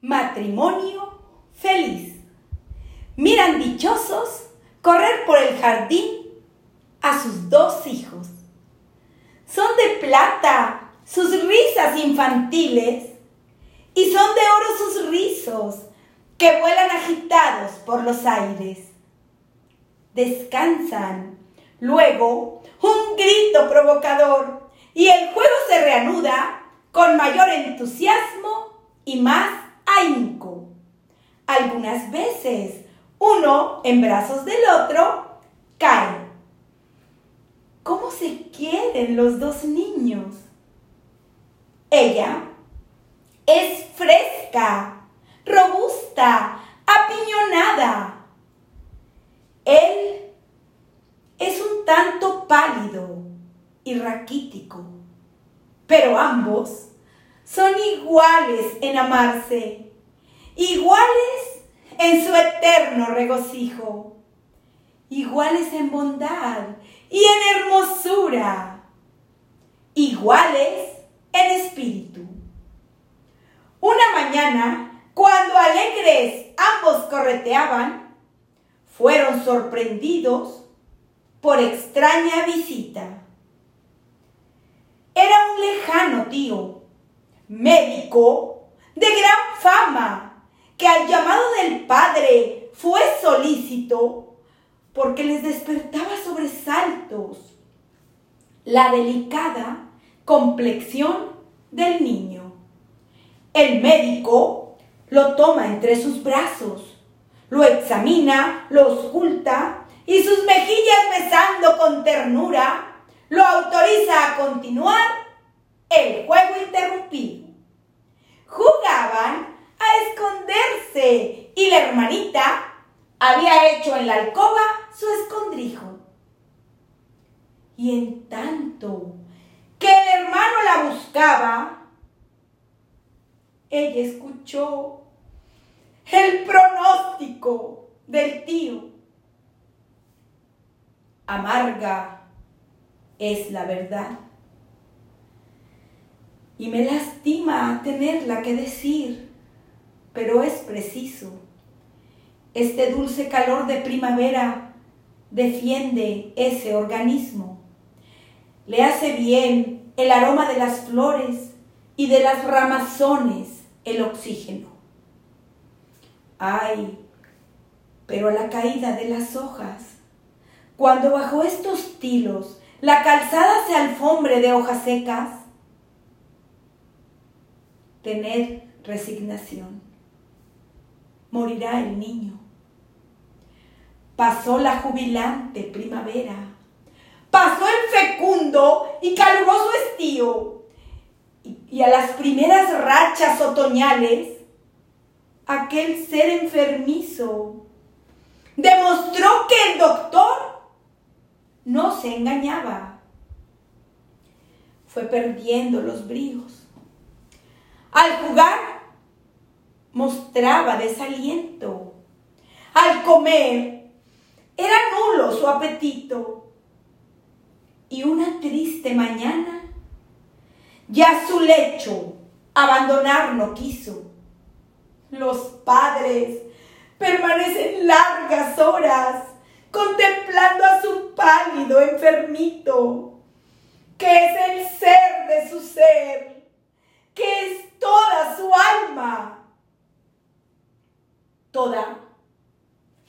Matrimonio feliz. Miran dichosos correr por el jardín a sus dos hijos. Son de plata sus risas infantiles y son de oro sus rizos que vuelan agitados por los aires. Descansan. Luego, un grito provocador y el juego se reanuda con mayor entusiasmo y más Algunas veces uno en brazos del otro cae. ¿Cómo se quieren los dos niños? Ella es fresca, robusta, apiñonada. Él es un tanto pálido y raquítico, pero ambos son iguales en amarse, iguales en su eterno regocijo, iguales en bondad y en hermosura, iguales en espíritu. Una mañana, cuando alegres ambos correteaban, fueron sorprendidos por extraña visita. Era un lejano tío, médico de gran fama, que al llamado del padre fue solícito porque les despertaba sobresaltos la delicada complexión del niño. El médico lo toma entre sus brazos, lo examina, lo oculta y sus mejillas besando con ternura, lo autoriza a continuar el juego interrumpido. Jugaban a esconderse y la hermanita había hecho en la alcoba su escondrijo. Y en tanto que el hermano la buscaba, ella escuchó el pronóstico del tío. Amarga es la verdad. Y me lastima tenerla que decir, pero es preciso. Este dulce calor de primavera defiende ese organismo. Le hace bien el aroma de las flores y de las ramazones el oxígeno. Ay, pero a la caída de las hojas, cuando bajo estos tilos la calzada se alfombre de hojas secas, tener resignación. Morirá el niño. Pasó la jubilante primavera. Pasó el fecundo y caluroso estío. Y, a las primeras rachas otoñales, aquel ser enfermizo demostró que el doctor no se engañaba. Fue perdiendo los bríos. Al jugar mostraba desaliento. Al comer era nulo su apetito. Y una triste mañana ya su lecho abandonar no quiso. Los padres permanecen largas horas contemplando a su pálido enfermito, que es el ser de su ser, que es toda su alma.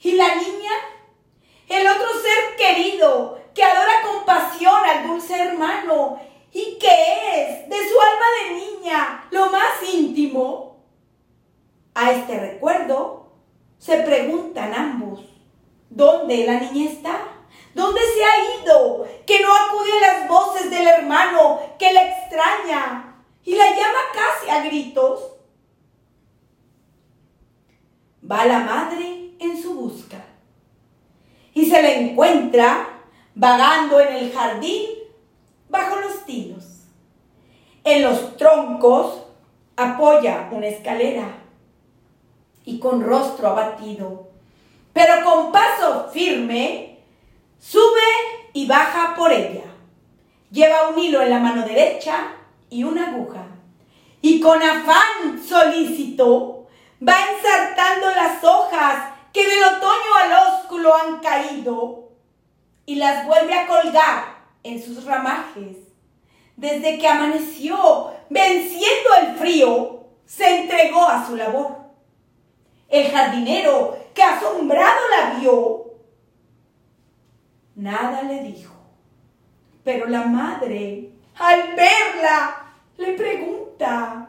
¿Y la niña? El otro ser querido que adora con pasión al dulce hermano y que es de su alma de niña lo más íntimo. A este recuerdo se preguntan ambos, ¿dónde la niña está? ¿Dónde se ha ido? Que no acude a las voces del hermano que la extraña y la llama casi a gritos. Va la madre en su busca y se la encuentra vagando en el jardín bajo los tilos. En los troncos apoya una escalera y con rostro abatido, pero con paso firme, sube y baja por ella. Lleva un hilo en la mano derecha y una aguja. Y con afán solícito va ensartando las hojas que del otoño al ósculo han caído y las vuelve a colgar en sus ramajes. Desde que amaneció, venciendo el frío, se entregó a su labor. El jardinero, que asombrado la vio, nada le dijo. Pero la madre, al verla, le pregunta,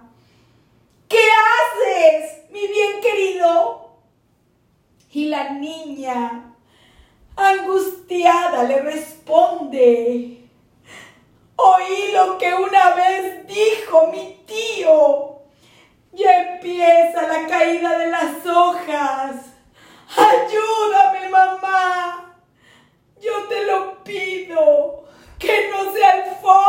¿qué haces, mi bien querido? Y la niña, angustiada, le responde, oí lo que una vez dijo mi tío. Ya empieza la caída de las hojas. Ayúdame, mamá. Yo te lo pido. Que no se alfombre la